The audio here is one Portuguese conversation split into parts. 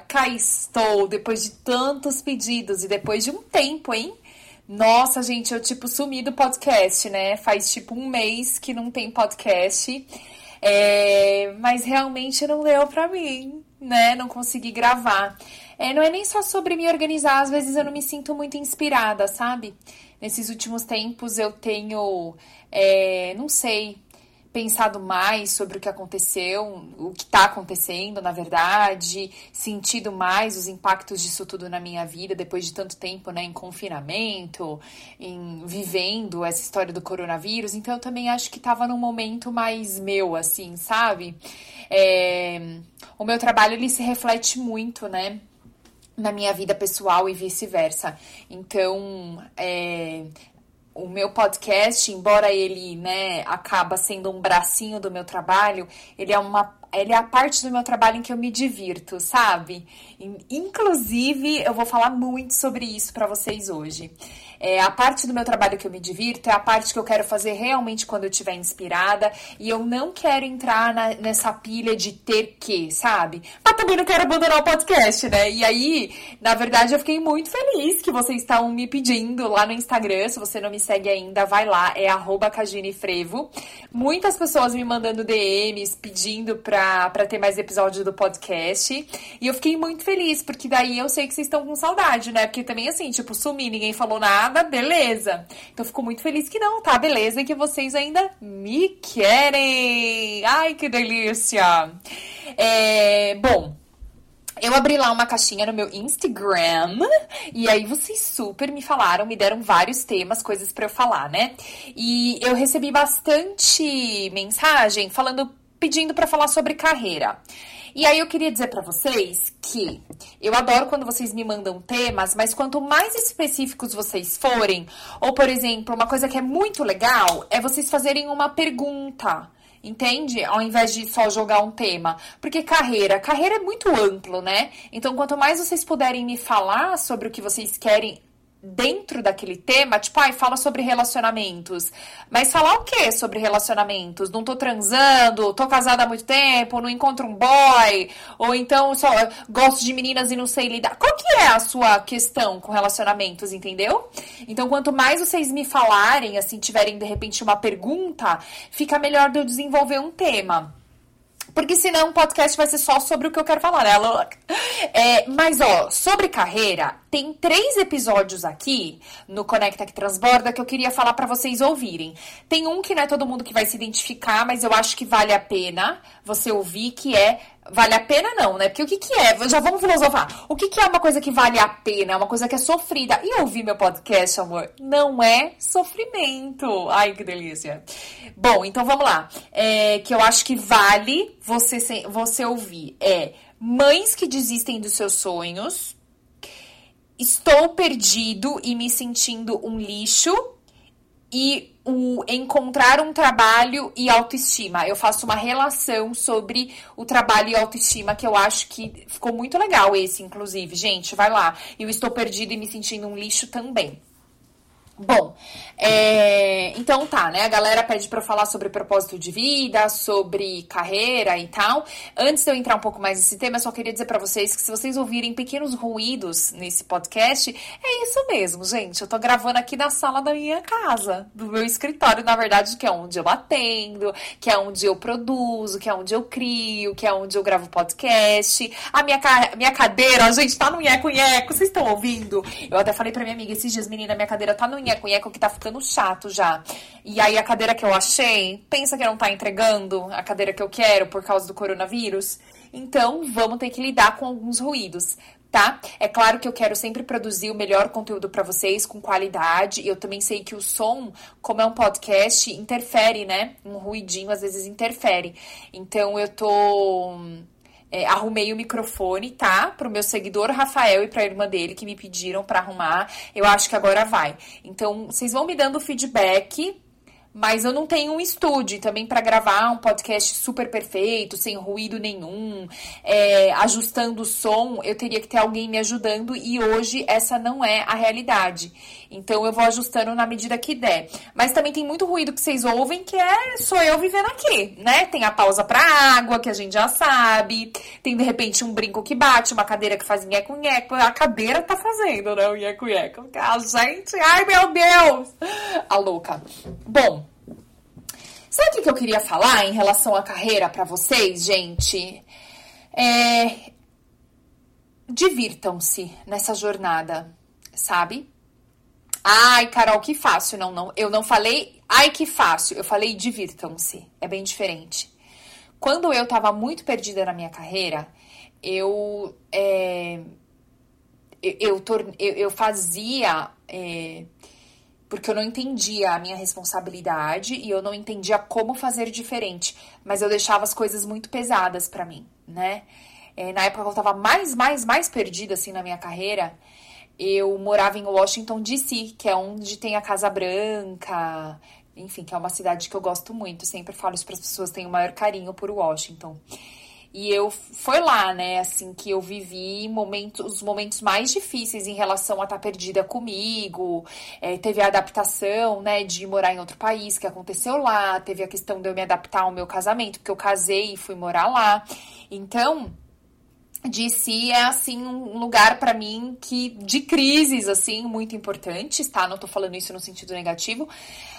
Cá estou, depois de tantos pedidos e depois de um tempo, hein? Nossa, gente, eu tipo sumi do podcast, né? Faz tipo um mês que não tem podcast. É... Mas realmente não deu pra mim, né? Não consegui gravar. É, não é nem só sobre me organizar, às vezes eu não me sinto muito inspirada, sabe? Nesses últimos tempos eu tenho, é, não sei, pensado mais sobre o que aconteceu, o que está acontecendo, na verdade, sentido mais os impactos disso tudo na minha vida depois de tanto tempo, né, em confinamento, em vivendo essa história do coronavírus. Então eu também acho que estava num momento mais meu, assim, sabe? É, o meu trabalho ele se reflete muito, né? Na minha vida pessoal e vice-versa. Então, é, o meu podcast, embora ele, né, acaba sendo um bracinho do meu trabalho, ele é uma ele é a parte do meu trabalho em que eu me divirto, sabe? Inclusive, eu vou falar muito sobre isso para vocês hoje. É, a parte do meu trabalho que eu me divirto é a parte que eu quero fazer realmente quando eu estiver inspirada. E eu não quero entrar na, nessa pilha de ter que, sabe? Mas também não quero abandonar o podcast, né? E aí, na verdade, eu fiquei muito feliz que vocês estão me pedindo lá no Instagram. Se você não me segue ainda, vai lá, é @caginefrevo. Muitas pessoas me mandando DMs pedindo pra, pra ter mais episódios do podcast. E eu fiquei muito feliz, porque daí eu sei que vocês estão com saudade, né? Porque também, assim, tipo, sumi, ninguém falou nada nada, beleza. Então fico muito feliz que não, tá? Beleza, e que vocês ainda me querem. Ai, que delícia. É, bom, eu abri lá uma caixinha no meu Instagram e aí vocês super me falaram, me deram vários temas, coisas para eu falar, né? E eu recebi bastante mensagem falando, pedindo para falar sobre carreira. E aí eu queria dizer para vocês que eu adoro quando vocês me mandam temas, mas quanto mais específicos vocês forem, ou por exemplo, uma coisa que é muito legal é vocês fazerem uma pergunta. Entende? Ao invés de só jogar um tema. Porque carreira, carreira é muito amplo, né? Então, quanto mais vocês puderem me falar sobre o que vocês querem dentro daquele tema, tipo, ai, fala sobre relacionamentos. Mas falar o que sobre relacionamentos? Não tô transando, tô casada há muito tempo, não encontro um boy, ou então só gosto de meninas e não sei lidar. Qual que é a sua questão com relacionamentos, entendeu? Então, quanto mais vocês me falarem, assim, tiverem de repente uma pergunta, fica melhor de eu desenvolver um tema. Porque senão o podcast vai ser só sobre o que eu quero falar, né? É, mas, ó, sobre carreira, tem três episódios aqui no Conecta que Transborda que eu queria falar para vocês ouvirem. Tem um que não é todo mundo que vai se identificar, mas eu acho que vale a pena você ouvir, que é Vale a pena não, né? Porque o que que é? Já vamos filosofar. O que que é uma coisa que vale a pena? Uma coisa que é sofrida. E ouvir meu podcast, amor, não é sofrimento. Ai, que delícia. Bom, então vamos lá. É, que eu acho que vale você, você ouvir. É Mães que desistem dos seus sonhos. Estou perdido e me sentindo um lixo. E o encontrar um trabalho e autoestima. Eu faço uma relação sobre o trabalho e autoestima que eu acho que ficou muito legal esse, inclusive. Gente, vai lá. Eu estou perdido e me sentindo um lixo também. Bom, é, então tá, né? A galera pede para eu falar sobre propósito de vida, sobre carreira e tal. Antes de eu entrar um pouco mais nesse tema, eu só queria dizer para vocês que se vocês ouvirem pequenos ruídos nesse podcast, é isso mesmo, gente. Eu tô gravando aqui na sala da minha casa, do meu escritório, na verdade, que é onde eu atendo, que é onde eu produzo, que é onde eu crio, que é onde eu gravo podcast. A minha, minha cadeira, gente, tá no nheco-nheco, vocês estão ouvindo? Eu até falei pra minha amiga esses dias, menina, minha cadeira tá no nheco-nheco que tá ficando chato já. E aí a cadeira que eu achei, pensa que não tá entregando a cadeira que eu quero por causa do coronavírus? Então, vamos ter que lidar com alguns ruídos, tá? É claro que eu quero sempre produzir o melhor conteúdo para vocês com qualidade. Eu também sei que o som, como é um podcast, interfere, né? Um ruidinho às vezes interfere. Então eu tô é, arrumei o microfone, tá? Pro meu seguidor Rafael e pra irmã dele que me pediram para arrumar. Eu acho que agora vai. Então, vocês vão me dando feedback mas eu não tenho um estúdio também para gravar um podcast super perfeito, sem ruído nenhum, é, ajustando o som. Eu teria que ter alguém me ajudando e hoje essa não é a realidade. Então eu vou ajustando na medida que der. Mas também tem muito ruído que vocês ouvem que é sou eu vivendo aqui, né? Tem a pausa para água, que a gente já sabe. Tem de repente um brinco que bate, uma cadeira que faz nheco-nheco. A cadeira tá fazendo, né? O nheco-nheco. A gente, ai meu Deus! A louca. Bom, que eu queria falar em relação à carreira para vocês, gente? É... Divirtam-se nessa jornada, sabe? Ai, Carol, que fácil. Não, não. Eu não falei, ai, que fácil. Eu falei, divirtam-se. É bem diferente. Quando eu tava muito perdida na minha carreira, eu. É... Eu, eu, eu, fazia. É porque eu não entendia a minha responsabilidade e eu não entendia como fazer diferente, mas eu deixava as coisas muito pesadas para mim, né? É, na época que eu tava mais, mais, mais perdida assim na minha carreira, eu morava em Washington DC, que é onde tem a Casa Branca, enfim, que é uma cidade que eu gosto muito. Sempre falo isso para as pessoas, tenho o maior carinho por Washington. E eu foi lá, né, assim, que eu vivi momentos, os momentos mais difíceis em relação a estar tá perdida comigo. É, teve a adaptação, né, de morar em outro país, que aconteceu lá. Teve a questão de eu me adaptar ao meu casamento, porque eu casei e fui morar lá. Então, DC é assim um lugar para mim que de crises assim muito importantes, tá? Não tô falando isso no sentido negativo,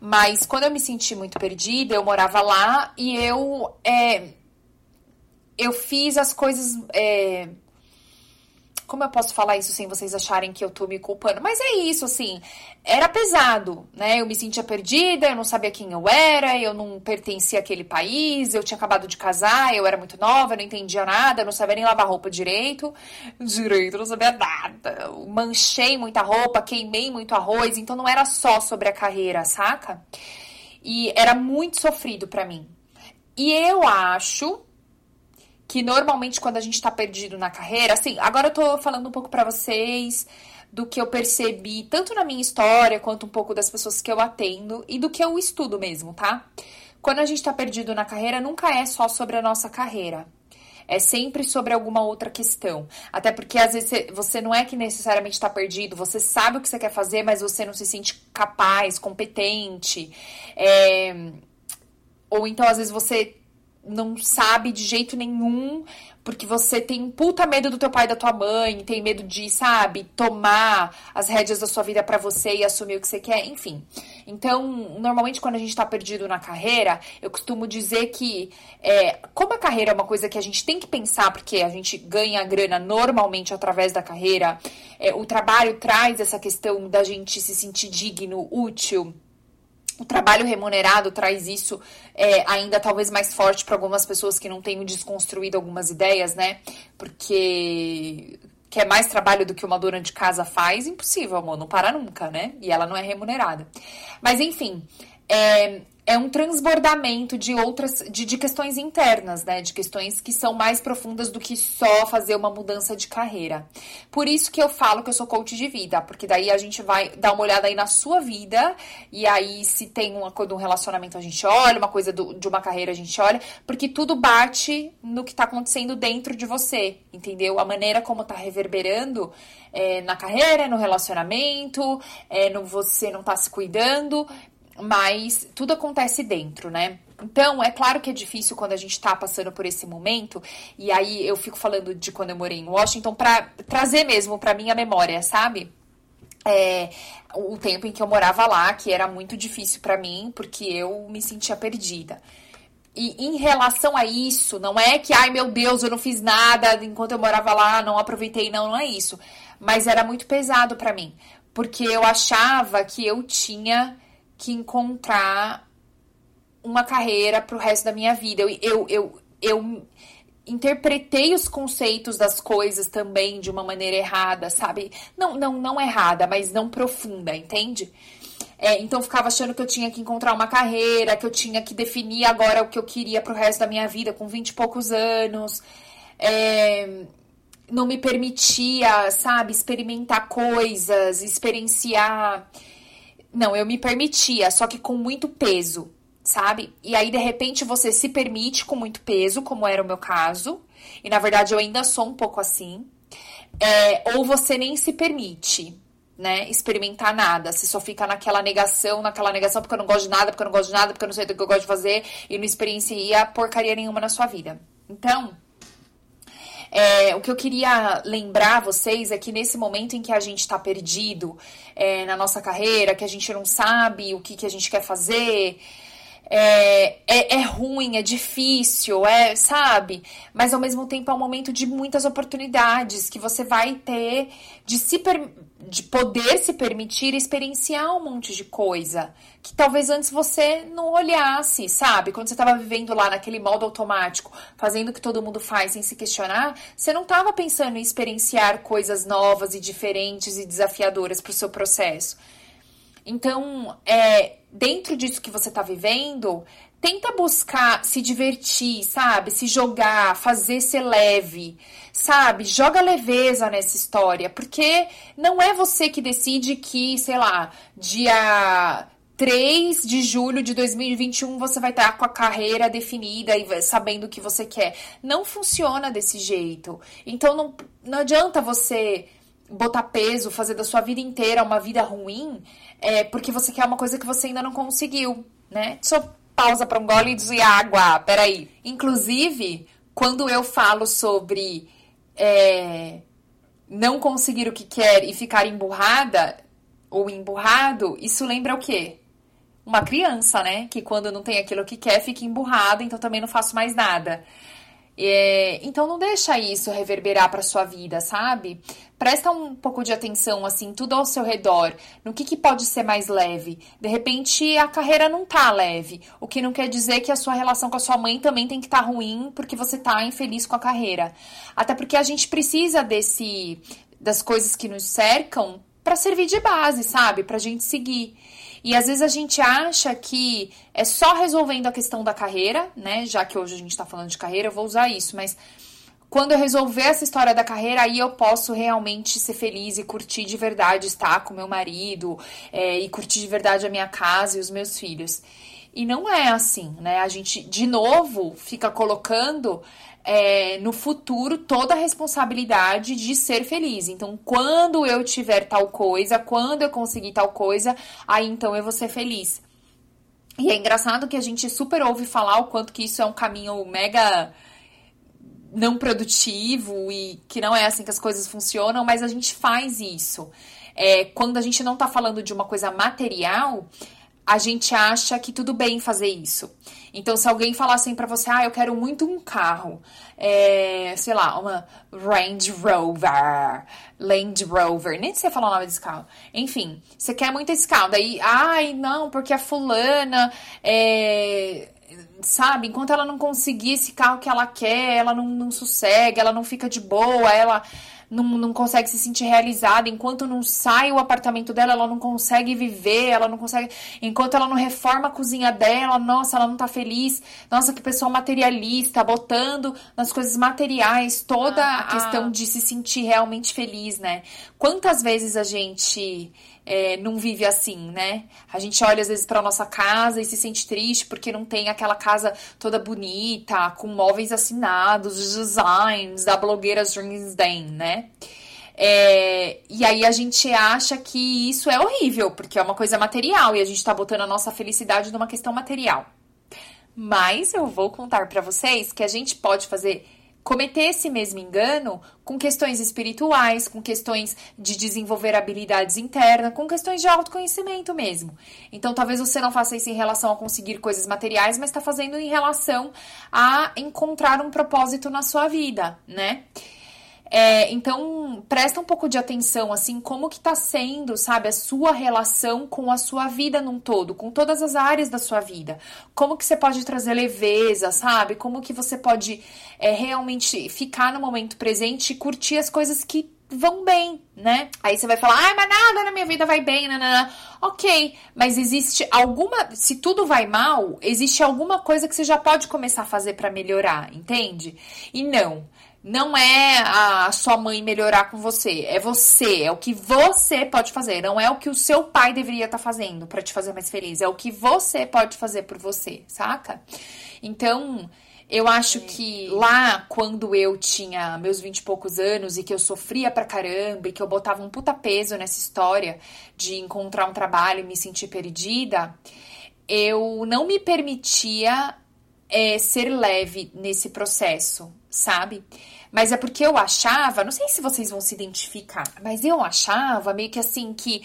mas quando eu me senti muito perdida, eu morava lá e eu é, eu fiz as coisas. É... Como eu posso falar isso sem vocês acharem que eu tô me culpando? Mas é isso, assim. Era pesado, né? Eu me sentia perdida, eu não sabia quem eu era, eu não pertencia àquele país, eu tinha acabado de casar, eu era muito nova, eu não entendia nada, eu não sabia nem lavar roupa direito. Direito, não sabia nada. Eu manchei muita roupa, queimei muito arroz, então não era só sobre a carreira, saca? E era muito sofrido para mim. E eu acho que normalmente quando a gente tá perdido na carreira, assim, agora eu tô falando um pouco para vocês do que eu percebi, tanto na minha história, quanto um pouco das pessoas que eu atendo e do que eu estudo mesmo, tá? Quando a gente tá perdido na carreira, nunca é só sobre a nossa carreira. É sempre sobre alguma outra questão. Até porque às vezes você não é que necessariamente está perdido, você sabe o que você quer fazer, mas você não se sente capaz, competente. É... Ou então, às vezes, você não sabe de jeito nenhum, porque você tem um puta medo do teu pai e da tua mãe, tem medo de, sabe, tomar as rédeas da sua vida para você e assumir o que você quer, enfim. Então, normalmente quando a gente tá perdido na carreira, eu costumo dizer que, é, como a carreira é uma coisa que a gente tem que pensar, porque a gente ganha grana normalmente através da carreira, é, o trabalho traz essa questão da gente se sentir digno, útil o trabalho remunerado traz isso é, ainda talvez mais forte para algumas pessoas que não tenham desconstruído algumas ideias, né? Porque que é mais trabalho do que uma dona de casa faz, impossível, amor, não para nunca, né? E ela não é remunerada. Mas enfim, é, é um transbordamento de outras, de, de questões internas, né? De questões que são mais profundas do que só fazer uma mudança de carreira. Por isso que eu falo que eu sou coach de vida, porque daí a gente vai dar uma olhada aí na sua vida, e aí se tem uma coisa de um relacionamento a gente olha, uma coisa do, de uma carreira a gente olha, porque tudo bate no que tá acontecendo dentro de você, entendeu? A maneira como tá reverberando é, na carreira, no relacionamento, é, no você não tá se cuidando mas tudo acontece dentro, né? Então, é claro que é difícil quando a gente tá passando por esse momento, e aí eu fico falando de quando eu morei em Washington para trazer mesmo para minha memória, sabe? É, o tempo em que eu morava lá, que era muito difícil para mim, porque eu me sentia perdida. E em relação a isso, não é que, ai meu Deus, eu não fiz nada enquanto eu morava lá, não aproveitei, não, não é isso. Mas era muito pesado para mim, porque eu achava que eu tinha que encontrar uma carreira para o resto da minha vida. Eu, eu, eu, eu interpretei os conceitos das coisas também de uma maneira errada, sabe? Não, não, não errada, mas não profunda, entende? É, então ficava achando que eu tinha que encontrar uma carreira, que eu tinha que definir agora o que eu queria pro resto da minha vida com 20 e poucos anos. é, não me permitia, sabe, experimentar coisas, experienciar. Não, eu me permitia, só que com muito peso, sabe? E aí, de repente, você se permite com muito peso, como era o meu caso. E na verdade eu ainda sou um pouco assim. É, ou você nem se permite, né, experimentar nada. Você só fica naquela negação, naquela negação, porque eu não gosto de nada, porque eu não gosto de nada, porque eu não sei do que eu gosto de fazer, e não experiencia porcaria nenhuma na sua vida. Então, é, o que eu queria lembrar vocês é que nesse momento em que a gente está perdido é, na nossa carreira, que a gente não sabe o que, que a gente quer fazer, é, é, é, ruim, é difícil, é, sabe? Mas ao mesmo tempo é um momento de muitas oportunidades que você vai ter de se de poder se permitir experienciar um monte de coisa que talvez antes você não olhasse, sabe? Quando você estava vivendo lá naquele modo automático, fazendo o que todo mundo faz sem se questionar, você não estava pensando em experienciar coisas novas e diferentes e desafiadoras para o seu processo. Então, é, dentro disso que você está vivendo, tenta buscar se divertir, sabe? Se jogar, fazer ser leve, sabe? Joga leveza nessa história, porque não é você que decide que, sei lá, dia 3 de julho de 2021 você vai estar com a carreira definida e sabendo o que você quer. Não funciona desse jeito. Então não, não adianta você botar peso, fazer da sua vida inteira uma vida ruim, é porque você quer uma coisa que você ainda não conseguiu, né? Só pausa para um gole de água, peraí. Inclusive, quando eu falo sobre é, não conseguir o que quer e ficar emburrada ou emburrado, isso lembra o quê? Uma criança, né? Que quando não tem aquilo que quer, fica emburrado, então também não faço mais nada. É, então não deixa isso reverberar para sua vida, sabe? Presta um pouco de atenção, assim, tudo ao seu redor, no que, que pode ser mais leve. De repente a carreira não tá leve, o que não quer dizer que a sua relação com a sua mãe também tem que estar tá ruim porque você tá infeliz com a carreira. Até porque a gente precisa desse das coisas que nos cercam para servir de base, sabe? Pra gente seguir. E às vezes a gente acha que é só resolvendo a questão da carreira, né? Já que hoje a gente está falando de carreira, eu vou usar isso, mas quando eu resolver essa história da carreira, aí eu posso realmente ser feliz e curtir de verdade estar com meu marido é, e curtir de verdade a minha casa e os meus filhos. E não é assim, né? A gente, de novo, fica colocando é, no futuro toda a responsabilidade de ser feliz. Então, quando eu tiver tal coisa, quando eu conseguir tal coisa, aí então eu vou ser feliz. E é engraçado que a gente super ouve falar o quanto que isso é um caminho mega não produtivo e que não é assim que as coisas funcionam, mas a gente faz isso. É, quando a gente não tá falando de uma coisa material, a gente acha que tudo bem fazer isso. Então, se alguém falar assim pra você, ah, eu quero muito um carro, é, sei lá, uma Range Rover, Land Rover, nem sei falar o nome desse carro. Enfim, você quer muito esse carro, daí, ai, não, porque a fulana, é, sabe, enquanto ela não conseguir esse carro que ela quer, ela não, não sossega, ela não fica de boa, ela não, não consegue se sentir realizada, enquanto não sai o apartamento dela, ela não consegue viver, ela não consegue. Enquanto ela não reforma a cozinha dela, nossa, ela não tá feliz. Nossa, que pessoa materialista, botando nas coisas materiais toda ah, a questão ah. de se sentir realmente feliz, né? Quantas vezes a gente é, não vive assim, né? A gente olha às vezes para nossa casa e se sente triste porque não tem aquela casa toda bonita, com móveis assinados, designs da blogueira Dreamsden, né? É, e aí a gente acha que isso é horrível, porque é uma coisa material e a gente tá botando a nossa felicidade numa questão material. Mas eu vou contar para vocês que a gente pode fazer cometer esse mesmo engano com questões espirituais, com questões de desenvolver habilidades internas, com questões de autoconhecimento mesmo. Então, talvez você não faça isso em relação a conseguir coisas materiais, mas está fazendo em relação a encontrar um propósito na sua vida, né? É, então, presta um pouco de atenção, assim, como que tá sendo, sabe, a sua relação com a sua vida num todo, com todas as áreas da sua vida. Como que você pode trazer leveza, sabe? Como que você pode é, realmente ficar no momento presente e curtir as coisas que vão bem, né? Aí você vai falar, ai, mas nada na minha vida vai bem, nanana. Ok, mas existe alguma. Se tudo vai mal, existe alguma coisa que você já pode começar a fazer para melhorar, entende? E não não é a sua mãe melhorar com você, é você, é o que você pode fazer, não é o que o seu pai deveria estar tá fazendo para te fazer mais feliz, é o que você pode fazer por você, saca? Então, eu acho que lá, quando eu tinha meus vinte e poucos anos e que eu sofria pra caramba e que eu botava um puta peso nessa história de encontrar um trabalho e me sentir perdida, eu não me permitia é, ser leve nesse processo, sabe? Mas é porque eu achava, não sei se vocês vão se identificar, mas eu achava meio que assim que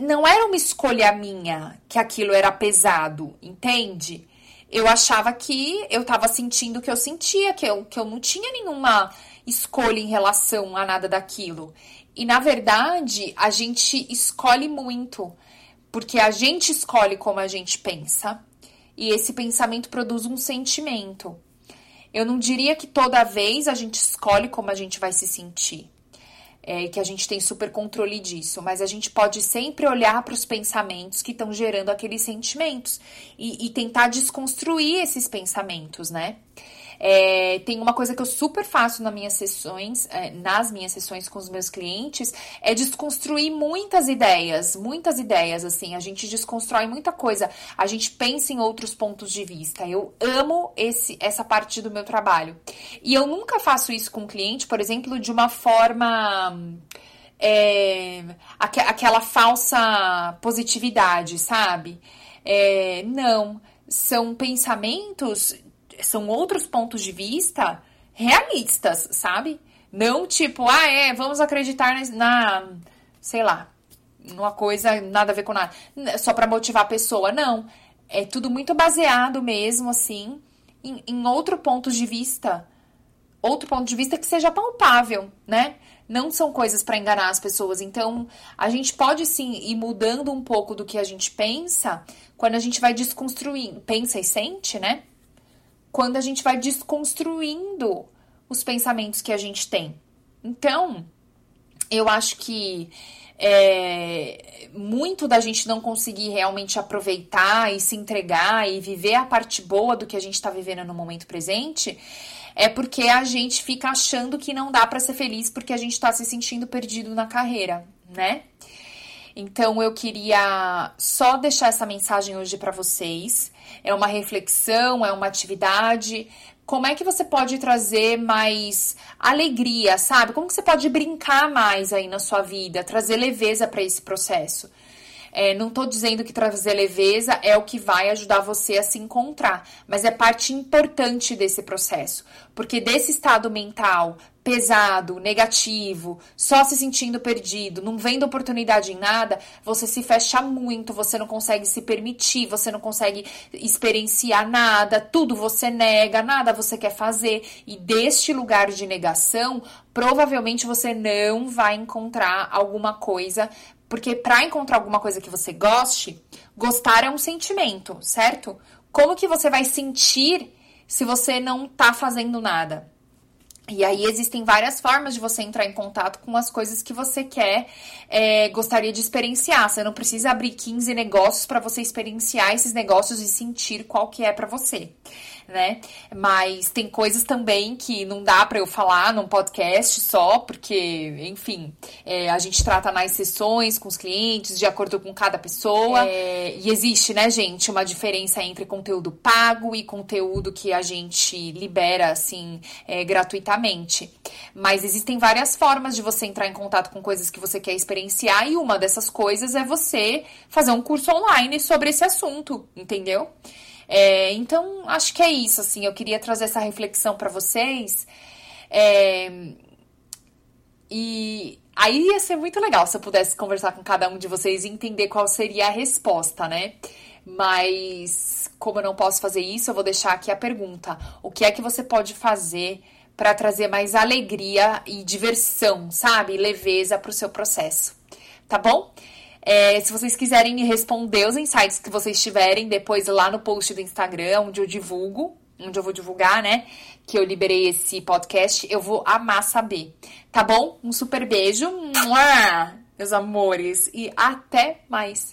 não era uma escolha minha que aquilo era pesado, entende? Eu achava que eu tava sentindo o que eu sentia, que eu, que eu não tinha nenhuma escolha em relação a nada daquilo. E na verdade, a gente escolhe muito, porque a gente escolhe como a gente pensa, e esse pensamento produz um sentimento. Eu não diria que toda vez a gente escolhe como a gente vai se sentir. É, que a gente tem super controle disso, mas a gente pode sempre olhar para os pensamentos que estão gerando aqueles sentimentos e, e tentar desconstruir esses pensamentos, né? É, tem uma coisa que eu super faço nas minhas sessões, é, nas minhas sessões com os meus clientes, é desconstruir muitas ideias, muitas ideias, assim, a gente desconstrói muita coisa, a gente pensa em outros pontos de vista. Eu amo esse, essa parte do meu trabalho. E eu nunca faço isso com o cliente, por exemplo, de uma forma. É, aqu aquela falsa positividade, sabe? É, não, são pensamentos são outros pontos de vista realistas, sabe? Não tipo, ah, é, vamos acreditar na, sei lá, numa coisa nada a ver com nada, só para motivar a pessoa. Não. É tudo muito baseado mesmo, assim, em, em outro ponto de vista. Outro ponto de vista que seja palpável, né? Não são coisas para enganar as pessoas. Então, a gente pode sim ir mudando um pouco do que a gente pensa quando a gente vai desconstruindo, pensa e sente, né? Quando a gente vai desconstruindo os pensamentos que a gente tem. Então, eu acho que é, muito da gente não conseguir realmente aproveitar e se entregar e viver a parte boa do que a gente está vivendo no momento presente é porque a gente fica achando que não dá para ser feliz porque a gente está se sentindo perdido na carreira, né? Então eu queria só deixar essa mensagem hoje para vocês. É uma reflexão, é uma atividade. Como é que você pode trazer mais alegria, sabe? Como que você pode brincar mais aí na sua vida, trazer leveza para esse processo? É, não estou dizendo que trazer leveza é o que vai ajudar você a se encontrar, mas é parte importante desse processo, porque desse estado mental pesado, negativo, só se sentindo perdido, não vendo oportunidade em nada, você se fecha muito, você não consegue se permitir, você não consegue experienciar nada, tudo você nega, nada você quer fazer. E deste lugar de negação, provavelmente você não vai encontrar alguma coisa porque para encontrar alguma coisa que você goste, gostar é um sentimento, certo? Como que você vai sentir se você não tá fazendo nada? E aí existem várias formas de você entrar em contato com as coisas que você quer, é, gostaria de experienciar. Você não precisa abrir 15 negócios para você experienciar esses negócios e sentir qual que é para você né? Mas tem coisas também que não dá para eu falar num podcast só, porque, enfim, é, a gente trata nas sessões com os clientes, de acordo com cada pessoa. É, e existe, né, gente, uma diferença entre conteúdo pago e conteúdo que a gente libera, assim, é, gratuitamente. Mas existem várias formas de você entrar em contato com coisas que você quer experienciar, e uma dessas coisas é você fazer um curso online sobre esse assunto, entendeu? É, então, acho que é isso, assim, eu queria trazer essa reflexão para vocês. É, e aí ia ser muito legal se eu pudesse conversar com cada um de vocês e entender qual seria a resposta, né? Mas, como eu não posso fazer isso, eu vou deixar aqui a pergunta: o que é que você pode fazer para trazer mais alegria e diversão, sabe? leveza para o seu processo, tá bom? É, se vocês quiserem me responder os insights que vocês tiverem depois lá no post do Instagram, onde eu divulgo, onde eu vou divulgar, né? Que eu liberei esse podcast, eu vou amar saber. Tá bom? Um super beijo, meus amores, e até mais!